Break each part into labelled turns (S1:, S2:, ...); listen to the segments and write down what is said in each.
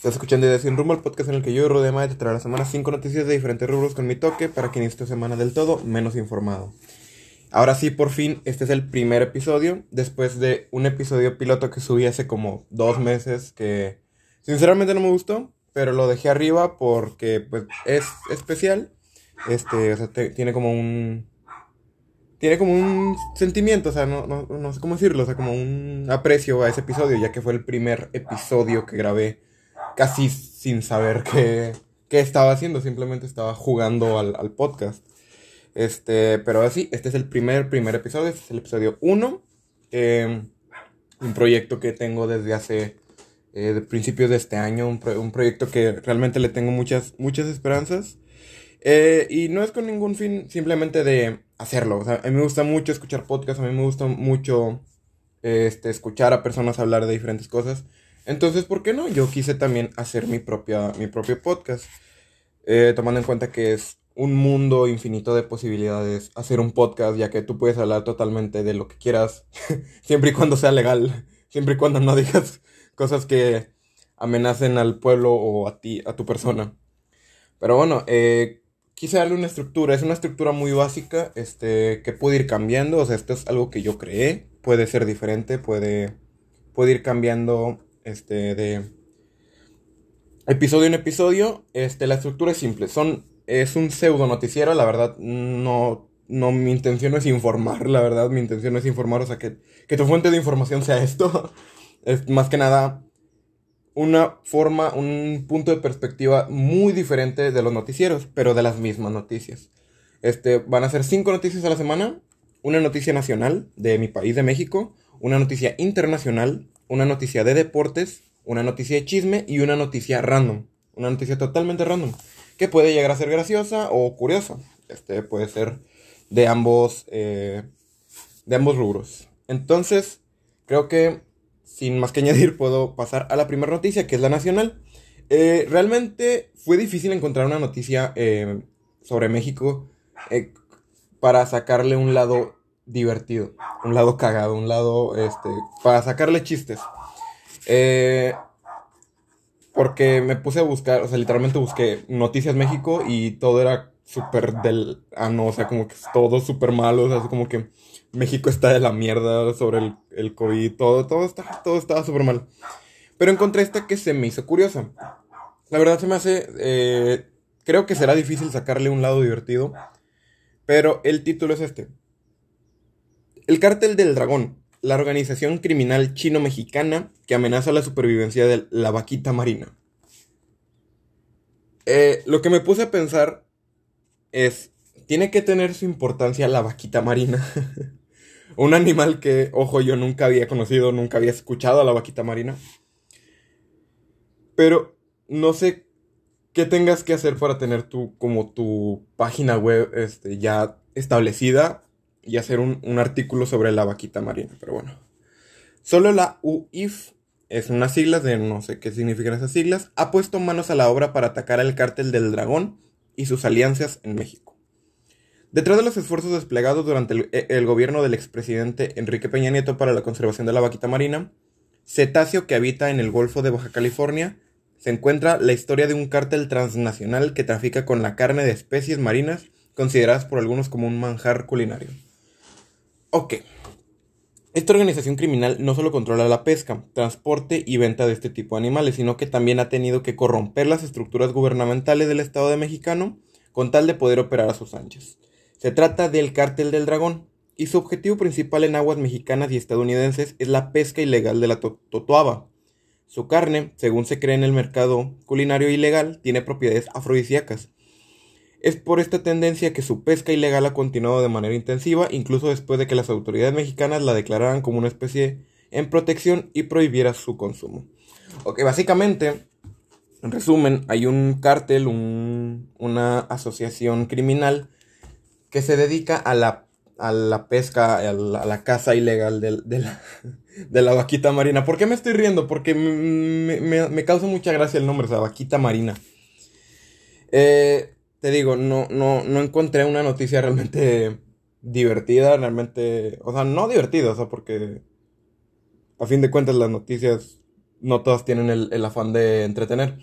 S1: Estás escuchando de Sin Rumbo, el podcast en el que yo y Rodema te traerá la semana 5 noticias de diferentes rubros con mi toque para que inicie esta semana del todo menos informado. Ahora sí, por fin, este es el primer episodio, después de un episodio piloto que subí hace como dos meses que sinceramente no me gustó, pero lo dejé arriba porque pues es especial, este, o sea, tiene como un... Tiene como un sentimiento, o sea, no, no, no sé cómo decirlo, o sea, como un aprecio a ese episodio, ya que fue el primer episodio que grabé casi sin saber qué, qué estaba haciendo, simplemente estaba jugando al, al, podcast. Este, pero así, este es el primer, primer episodio, este es el episodio 1. Eh, un proyecto que tengo desde hace eh, principios de este año, un, un, proyecto que realmente le tengo muchas, muchas esperanzas. Eh, y no es con ningún fin simplemente de hacerlo. O sea, a mí me gusta mucho escuchar podcasts, a mí me gusta mucho este, escuchar a personas hablar de diferentes cosas. Entonces, ¿por qué no? Yo quise también hacer mi, propia, mi propio podcast. Eh, tomando en cuenta que es un mundo infinito de posibilidades hacer un podcast, ya que tú puedes hablar totalmente de lo que quieras, siempre y cuando sea legal, siempre y cuando no digas cosas que amenacen al pueblo o a ti, a tu persona. Pero bueno, eh, quise darle una estructura, es una estructura muy básica, este, que puede ir cambiando, o sea, esto es algo que yo creé, puede ser diferente, puede, puede ir cambiando este, de episodio en episodio. Este, la estructura es simple. Son, es un pseudo noticiero, la verdad, no, no, mi intención no es informar, la verdad, mi intención no es informar, o sea, que, que tu fuente de información sea esto. es más que nada una forma, un punto de perspectiva muy diferente de los noticieros, pero de las mismas noticias. Este, van a ser cinco noticias a la semana, una noticia nacional de mi país, de México, una noticia internacional, una noticia de deportes, una noticia de chisme y una noticia random. Una noticia totalmente random. Que puede llegar a ser graciosa o curiosa. Este puede ser de ambos, eh, de ambos rubros. Entonces, creo que sin más que añadir, puedo pasar a la primera noticia, que es la nacional. Eh, realmente fue difícil encontrar una noticia eh, sobre México para sacarle un lado divertido, un lado cagado, un lado, este, para sacarle chistes. Eh, porque me puse a buscar, o sea, literalmente busqué Noticias México y todo era súper del... Ah, no, o sea, como que todo súper malo, o sea, como que México está de la mierda sobre el, el COVID, todo, todo, está, todo estaba súper mal. Pero encontré esta que se me hizo curiosa. La verdad se me hace... Eh, creo que será difícil sacarle un lado divertido. Pero el título es este. El cártel del dragón, la organización criminal chino-mexicana que amenaza la supervivencia de la vaquita marina. Eh, lo que me puse a pensar es, tiene que tener su importancia la vaquita marina. Un animal que, ojo, yo nunca había conocido, nunca había escuchado a la vaquita marina. Pero no sé qué tengas que hacer para tener tu, como tu página web este, ya establecida y hacer un, un, artículo sobre la vaquita marina, pero bueno. Solo la UIF, es unas siglas de no sé qué significan esas siglas, ha puesto manos a la obra para atacar al cártel del dragón y sus alianzas en México. Detrás de los esfuerzos desplegados durante el, el gobierno del expresidente Enrique Peña Nieto para la conservación de la vaquita marina, cetáceo que habita en el Golfo de Baja California, se encuentra la historia de un cártel transnacional que trafica con la carne de especies marinas consideradas por algunos como un manjar culinario. Ok. Esta organización criminal no solo controla la pesca, transporte y venta de este tipo de animales, sino que también ha tenido que corromper las estructuras gubernamentales del Estado de Mexicano con tal de poder operar a sus anchas. Se trata del cártel del dragón, y su objetivo principal en aguas mexicanas y estadounidenses es la pesca ilegal de la to totoaba. Su carne, según se cree en el mercado culinario ilegal, tiene propiedades afrodisíacas, es por esta tendencia que su pesca ilegal ha continuado de manera intensiva, incluso después de que las autoridades mexicanas la declararan como una especie en protección y prohibiera su consumo. Ok, básicamente, en resumen, hay un cártel, un, una asociación criminal que se dedica a la, a la pesca, a la, caza ilegal de, de, la, de, la, vaquita marina. ¿Por qué me estoy riendo? Porque me, me, me causa mucha gracia el nombre, o sea, vaquita marina. Eh, te digo, no, no, no encontré una noticia realmente divertida, realmente, o sea, no divertida, o sea, porque a fin de cuentas las noticias no todas tienen el, afán de entretener.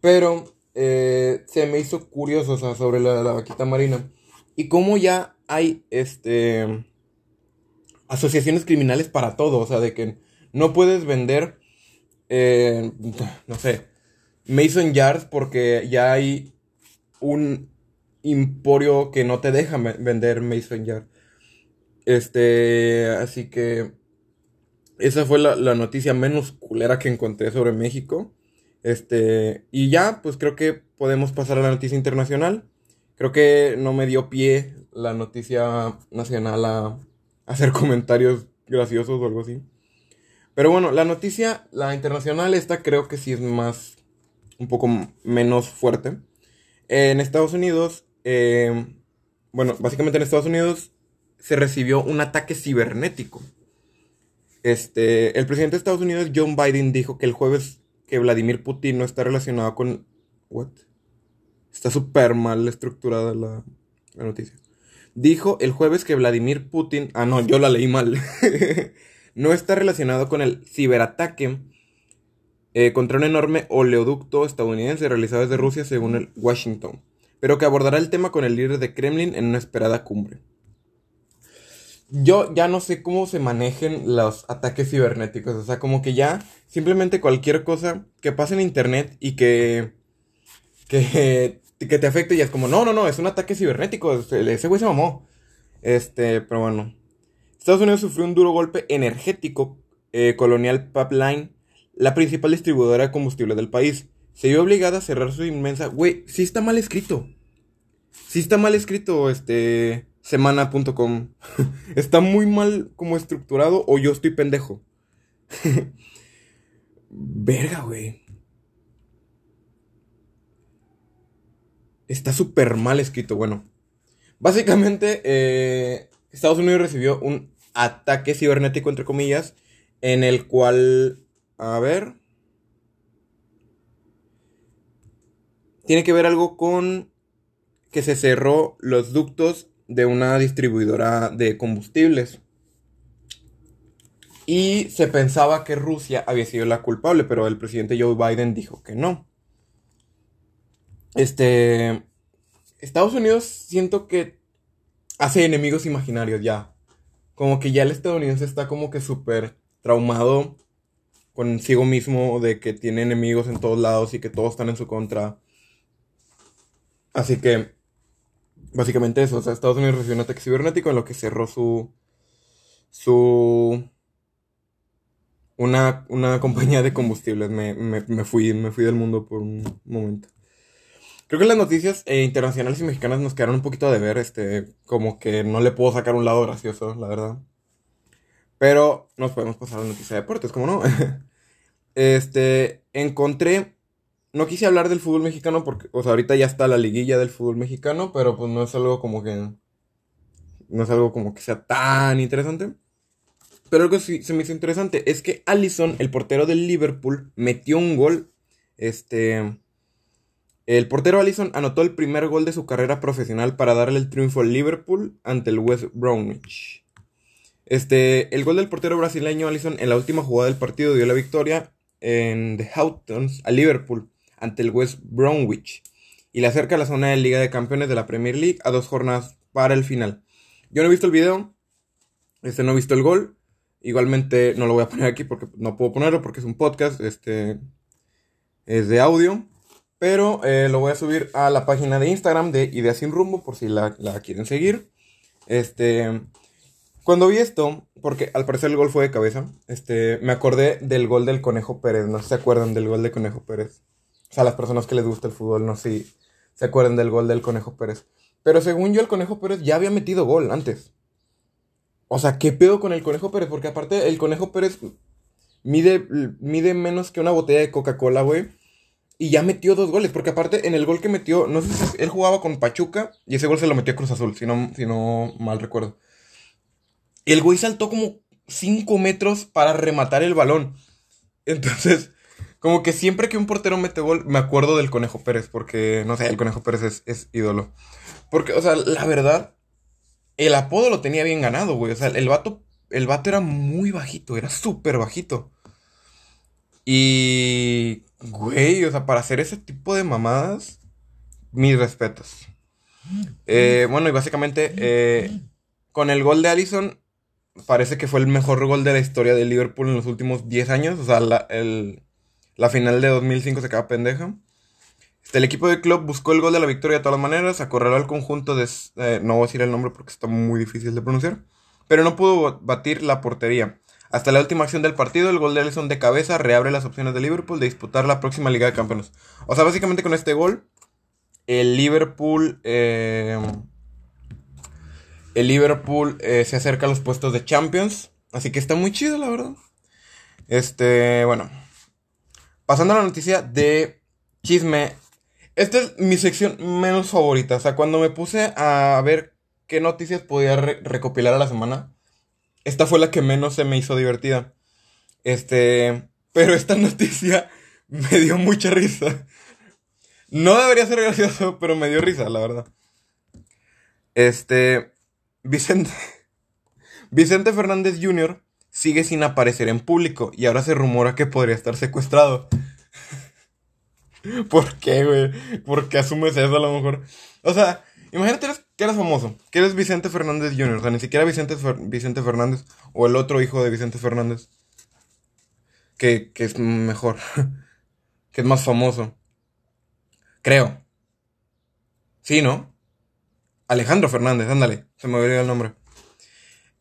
S1: Pero eh, se me hizo curioso, o sea, sobre la, la vaquita marina. Y cómo ya hay, este, asociaciones criminales para todo, o sea, de que no puedes vender, eh, no sé, Mason Yards porque ya hay un emporio que no te deja vender Yards. Este, así que esa fue la, noticia menos culera que encontré sobre México. Este, y ya, pues creo que podemos pasar a la noticia internacional. Creo que no me dio pie la noticia nacional a hacer comentarios graciosos o algo así. Pero bueno, la noticia, la internacional, esta creo que sí es más, un poco menos fuerte. En Estados Unidos, eh, bueno, básicamente en Estados Unidos se recibió un ataque cibernético. Este, el presidente de Estados Unidos, John Biden, dijo que el jueves que Vladimir Putin no está relacionado con... ¿What? Está súper mal estructurada la, la noticia. Dijo el jueves que Vladimir Putin... Ah, no, yo la leí mal. no está relacionado con el ciberataque eh, contra un enorme oleoducto estadounidense realizado desde Rusia según el Washington, pero que abordará el tema con el líder de Kremlin en una esperada cumbre. Yo ya no sé cómo se manejen los ataques cibernéticos, o sea, como que ya simplemente cualquier cosa que pase en internet y que que, que te afecte y es como, no, no, no, es un ataque cibernético, ese güey se mamó. Este, pero bueno. Estados Unidos sufrió un duro golpe energético eh, Colonial Pipeline, la principal distribuidora de combustible del país. Se vio obligada a cerrar su inmensa... Güey, sí está mal escrito. Sí está mal escrito, este... Semana.com. está muy mal como estructurado o yo estoy pendejo. Verga, güey. Está súper mal escrito. Bueno, básicamente eh, Estados Unidos recibió un ataque cibernético, entre comillas, en el cual, a ver, tiene que ver algo con que se cerró los ductos de una distribuidora de combustibles. Y se pensaba que Rusia había sido la culpable, pero el presidente Joe Biden dijo que no. Este. Estados Unidos siento que hace enemigos imaginarios ya. Como que ya el estadounidense está como que súper traumado consigo mismo de que tiene enemigos en todos lados y que todos están en su contra. Así que, básicamente eso. O sea, Estados Unidos recibió un ataque cibernético en lo que cerró su. su. Una, una compañía de combustibles. Me, me, fui, me fui del mundo por un momento. Creo que las noticias eh, internacionales y mexicanas nos quedaron un poquito de ver, este, como que no le puedo sacar un lado gracioso, la verdad. Pero nos podemos pasar a la noticia de deportes, como no? este, encontré, no quise hablar del fútbol mexicano porque, o sea, ahorita ya está la liguilla del fútbol mexicano, pero pues no es algo como que, no es algo como que sea tan interesante. Pero algo que sí se me hizo interesante es que Allison, el portero del Liverpool, metió un gol, este el portero Allison anotó el primer gol de su carrera profesional para darle el triunfo al Liverpool ante el West Bromwich. Este, el gol del portero brasileño Allison en la última jugada del partido dio la victoria en The Houghton's a Liverpool ante el West Bromwich y le acerca a la zona de Liga de Campeones de la Premier League a dos jornadas para el final. Yo no he visto el video, este no he visto el gol, igualmente no lo voy a poner aquí porque no puedo ponerlo porque es un podcast, este es de audio. Pero eh, lo voy a subir a la página de Instagram de Ideas Sin Rumbo por si la, quieren seguir. Este. Cuando vi esto, porque al parecer el gol fue de cabeza, este, me acordé del gol del Conejo Pérez. No sé si se acuerdan del gol de Conejo Pérez. O sea, las personas que les gusta el fútbol, no sé si se acuerdan del gol del Conejo Pérez. Pero según yo, el Conejo Pérez ya había metido gol antes. O sea, ¿qué pedo con el Conejo Pérez? Porque aparte, el Conejo Pérez mide, mide menos que una botella de Coca-Cola, güey. Y ya metió dos goles, porque aparte en el gol que metió, no sé si él jugaba con Pachuca y ese gol se lo metió a Cruz Azul, si no, si no mal recuerdo. El güey saltó como 5 metros para rematar el balón. Entonces, como que siempre que un portero mete gol, me acuerdo del Conejo Pérez, porque, no sé, el Conejo Pérez es, ídolo. Porque, o sea, la verdad, el apodo lo tenía bien ganado, güey. O sea, el vato, el vato era muy bajito, era súper bajito. Y, güey, o sea, para hacer ese tipo de mamadas, mis respetos. Eh, bueno, y básicamente, eh, con el gol de Allison, parece que fue el mejor gol de la historia de Liverpool en los últimos 10 años. O sea, la, la final de 2005 se acaba pendeja. Este, el equipo de club buscó el gol de la victoria de todas maneras, acorraló al conjunto de... Eh, no voy a decir el nombre porque está muy difícil de pronunciar, pero no pudo batir la portería. Hasta la última acción del partido, el gol de Alisson de cabeza reabre las opciones de Liverpool de disputar la próxima Liga de Campeones. O sea, básicamente con este gol, el Liverpool... Eh, el Liverpool eh, se acerca a los puestos de Champions. Así que está muy chido, la verdad. Este, bueno. Pasando a la noticia de chisme esta es mi sección menos favorita. O sea, cuando me puse a ver qué noticias podía recopilar a la semana, esta fue la que menos se me hizo divertida. Este, pero esta noticia me dio mucha risa. No debería ser gracioso, pero me dio risa, la verdad. Este, Vicente, Vicente Fernández Jr. sigue sin aparecer en público y ahora se rumora que podría estar secuestrado. ¿Por qué, güey? ¿Por qué asumes eso a lo mejor? O sea, imagínate que eres famoso, que eres Vicente Fernández Jr., o sea, ni siquiera Vicente, Vicente Fernández o el otro hijo de Vicente Fernández, que, que es mejor, que es más famoso. Creo. Sí, ¿no? Alejandro Fernández, ándale, se me olvidó el nombre.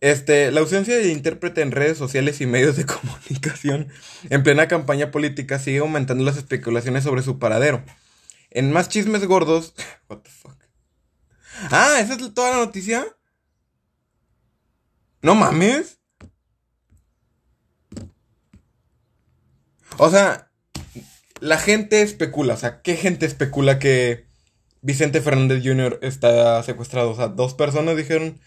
S1: Este, la ausencia de intérprete en redes sociales y medios de comunicación en plena campaña política sigue aumentando las especulaciones sobre su paradero. En más chismes gordos. What the fuck? Ah, ¿esa es toda la noticia? No mames. O sea, la gente especula. O sea, ¿qué gente especula que Vicente Fernández Jr. está secuestrado? O sea, dos personas dijeron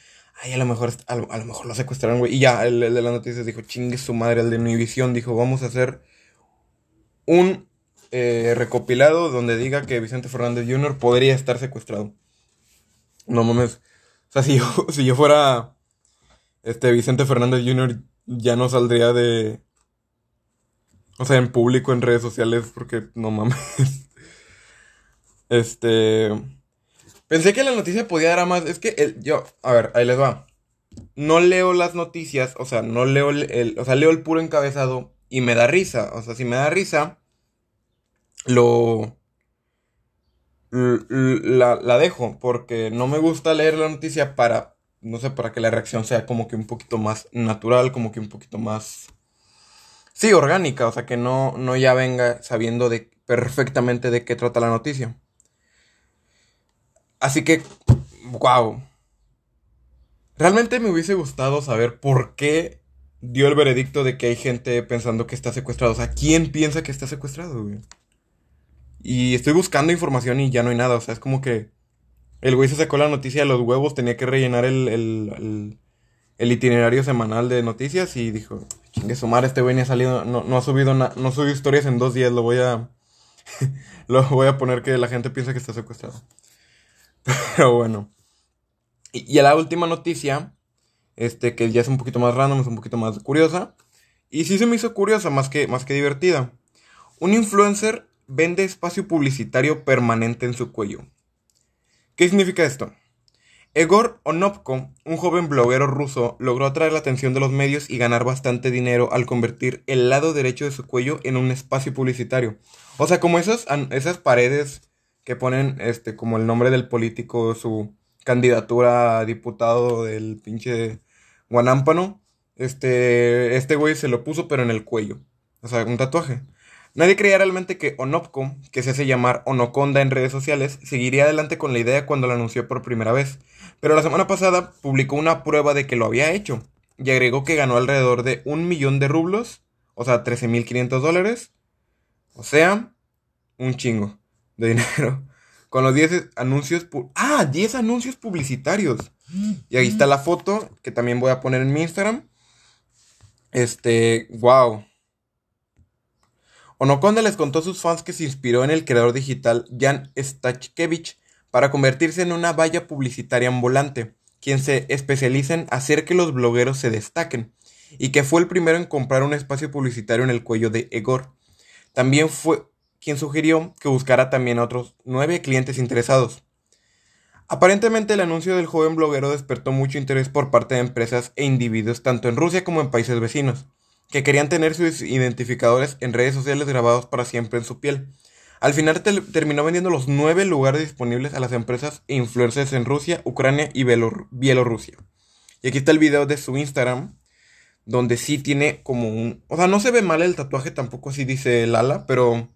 S1: ay, a lo mejor, a lo, mejor lo secuestraron, güey. Y ya, el, de las noticias dijo, chingue su madre, el de Univisión dijo, vamos a hacer un eh, recopilado donde diga que Vicente Fernández Jr. podría estar secuestrado. No mames. O sea, si yo, si yo fuera este Vicente Fernández Jr., ya no saldría de. O sea, en público, en redes sociales, porque no mames. Este. Pensé que la noticia podía dar a más. Es que el, yo, a ver, ahí les va. No leo las noticias, o sea, no leo el, o sea, leo el puro encabezado y me da risa. O sea, si me da risa, lo... La, la dejo, porque no me gusta leer la noticia para, no sé, para que la reacción sea como que un poquito más natural, como que un poquito más... Sí, orgánica, o sea, que no, no ya venga sabiendo de, perfectamente de qué trata la noticia. Así que, wow. Realmente me hubiese gustado saber por qué dio el veredicto de que hay gente pensando que está secuestrado. O sea, ¿quién piensa que está secuestrado, güey? Y estoy buscando información y ya no hay nada. O sea, es como que el güey se sacó la noticia de los huevos, tenía que rellenar el, el, el, itinerario semanal de noticias y dijo, chingue su madre, este güey ni ha salido, no, no ha subido no subido historias en dos días, lo voy a, lo voy a poner que la gente piensa que está secuestrado. Pero bueno. Y, a la última noticia, este, que ya es un poquito más random, es un poquito más curiosa. Y sí se me hizo curiosa, más que, más que divertida. Un influencer vende espacio publicitario permanente en su cuello. ¿Qué significa esto? Egor Onopko, un joven bloguero ruso, logró atraer la atención de los medios y ganar bastante dinero al convertir el lado derecho de su cuello en un espacio publicitario. O sea, como esas, esas paredes que ponen este como el nombre del político, su candidatura a diputado del pinche Guanámpano. Este, este güey se lo puso pero en el cuello. O sea, un tatuaje. Nadie creía realmente que Onopko, que se hace llamar Onoconda en redes sociales, seguiría adelante con la idea cuando la anunció por primera vez. Pero la semana pasada publicó una prueba de que lo había hecho y agregó que ganó alrededor de un millón de rublos, o sea, 13.500 dólares. O sea, un chingo de dinero. Con los 10 anuncios. Ah, 10 anuncios publicitarios. Y ahí está la foto que también voy a poner en mi Instagram. Este, wow. Onoconda les contó a sus fans que se inspiró en el creador digital Jan Stachkevich para convertirse en una valla publicitaria ambulante, quien se especializa en hacer que los blogueros se destaquen, y que fue el primero en comprar un espacio publicitario en el cuello de Egor. también fue quien sugirió que buscara también a otros nueve clientes interesados. Aparentemente el anuncio del joven bloguero despertó mucho interés por parte de empresas e individuos tanto en Rusia como en países vecinos, que querían tener sus identificadores en redes sociales grabados para siempre en su piel. Al final terminó vendiendo los nueve lugares disponibles a las empresas e influencers en Rusia, Ucrania y Bielorrusia. Y aquí está el video de su Instagram, donde sí tiene como un... O sea, no se ve mal el tatuaje, tampoco así dice Lala, pero...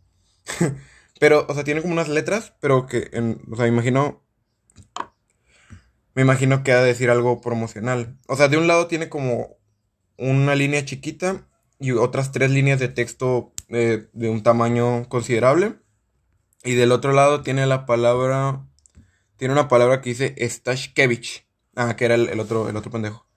S1: pero, o sea, tiene como unas letras, pero que, o sea, imagino... Me imagino que ha de decir algo promocional. O sea, de un lado tiene como una línea chiquita y otras tres líneas de texto eh, de un tamaño considerable. Y del otro lado tiene la palabra. Tiene una palabra que dice Stashkevich. Ah, que era el, otro, el otro pendejo.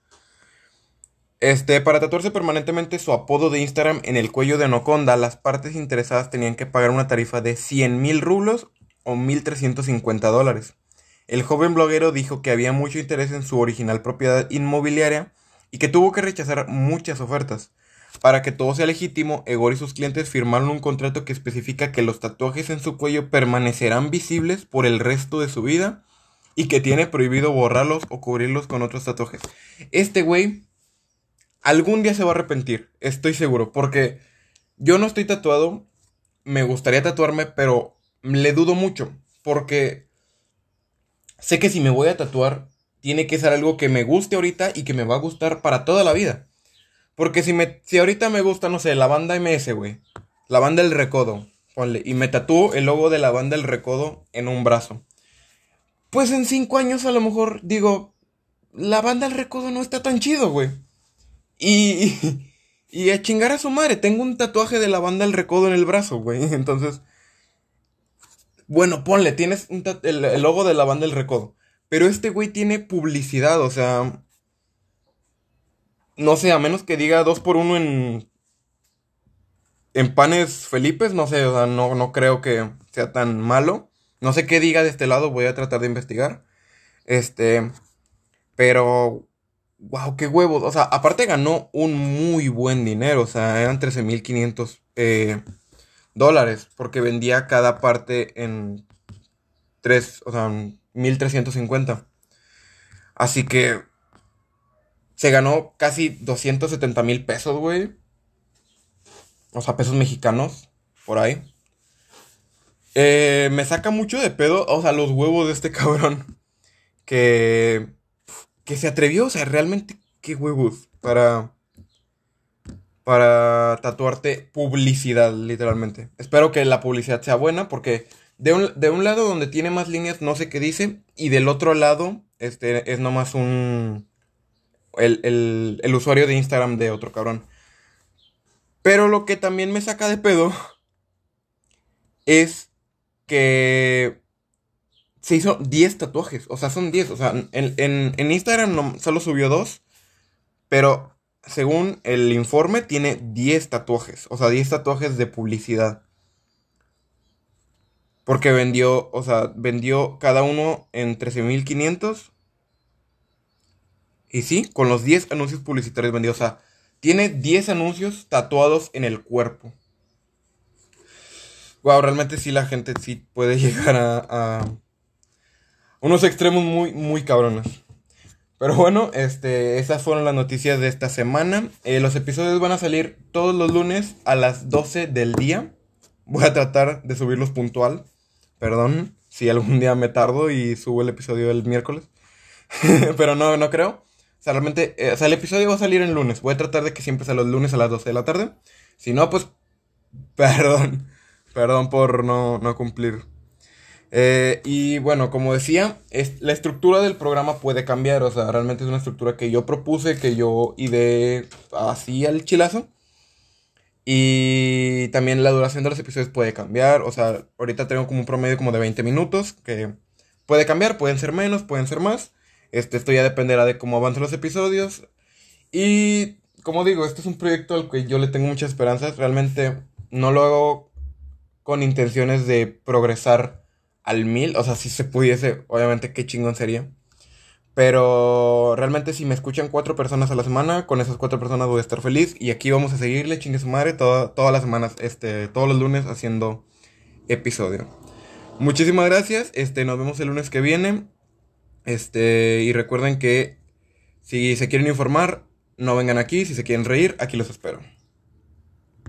S1: Este, para tatuarse permanentemente su apodo de Instagram en el cuello de Anaconda, las partes interesadas tenían que pagar una tarifa de 100 mil rublos o 1.350 dólares. El joven bloguero dijo que había mucho interés en su original propiedad inmobiliaria y que tuvo que rechazar muchas ofertas. Para que todo sea legítimo, Egor y sus clientes firmaron un contrato que especifica que los tatuajes en su cuello permanecerán visibles por el resto de su vida y que tiene prohibido borrarlos o cubrirlos con otros tatuajes. Este güey algún día se va a arrepentir, estoy seguro, porque yo no estoy tatuado, me gustaría tatuarme, pero le dudo mucho, porque sé que si me voy a tatuar, tiene que ser algo que me guste ahorita y que me va a gustar para toda la vida. Porque si, me, si ahorita me gusta, no sé, la banda MS, güey. La banda El Recodo. Y me tatúo el logo de la banda El Recodo en un brazo. Pues en cinco años a lo mejor digo, la banda El Recodo no está tan chido, güey. Y, y, a chingar a su madre. Tengo un tatuaje de la banda El Recodo en el brazo, güey. Entonces, bueno, ponle, tienes el, el logo de la banda El Recodo. Pero este güey tiene publicidad, o sea, no sé, a menos que diga dos por uno en. En panes Felipes, no sé, o sea, no, no creo que sea tan malo. No sé qué diga de este lado, voy a tratar de investigar. Este. Pero. Wow, qué huevos. O sea, aparte ganó un muy buen dinero. O sea, eran 13.500 eh, dólares. Porque vendía cada parte en 3, o sea, 1.350. Así que se ganó casi 270 mil pesos, güey. O sea, pesos mexicanos, por ahí. Eh, me saca mucho de pedo, o sea, los huevos de este cabrón. Que. Que se atrevió, o sea, realmente, qué huevos. Para. Para tatuarte publicidad, literalmente. Espero que la publicidad sea buena, porque de un, de un lado donde tiene más líneas, no sé qué dice. Y del otro lado, este, es nomás un el, usuario de Instagram de otro cabrón. Pero lo que también me saca de pedo es que se hizo 10 tatuajes. O sea, son 10. O sea, en, Instagram no, solo subió 2. Pero según el informe, tiene 10 tatuajes. O sea, 10 tatuajes de publicidad. Porque vendió, o sea, vendió cada uno en 13.500 y sí, con los 10 anuncios publicitarios vendidos. O sea, tiene 10 anuncios tatuados en el cuerpo. Wow, realmente sí la gente sí puede llegar a, unos extremos muy, muy cabrones. Pero bueno, este, esas fueron las noticias de esta semana. Eh, los episodios van a salir todos los lunes a las 12 del día. Voy a tratar de subirlos puntual. Perdón si algún día me tardo y subo el episodio el miércoles. Pero no, no creo. O sea, realmente, eh, o sea, el episodio va a salir el lunes. Voy a tratar de que siempre sea los lunes a las 12 de la tarde. Si no, pues, perdón. Perdón por no, no cumplir. Eh, y bueno, como decía, es, la estructura del programa puede cambiar. O sea, realmente es una estructura que yo propuse, que yo ideé así al chilazo. Y también la duración de los episodios puede cambiar. O sea, ahorita tengo como un promedio como de 20 minutos, que puede cambiar, pueden ser menos, pueden ser más. Este, esto ya dependerá de cómo avancen los episodios. Y como digo, este es un proyecto al que yo le tengo muchas esperanzas. Realmente no lo hago con intenciones de progresar al mil. O sea, si se pudiese, obviamente qué chingón sería. Pero realmente si me escuchan cuatro personas a la semana, con esas cuatro personas voy a estar feliz. Y aquí vamos a seguirle, chingue su madre, todas las semanas, este, todos los lunes haciendo episodio. Muchísimas gracias, este, nos vemos el lunes que viene. Este, y recuerden que si se quieren informar, no vengan aquí, si se quieren reír, aquí los espero.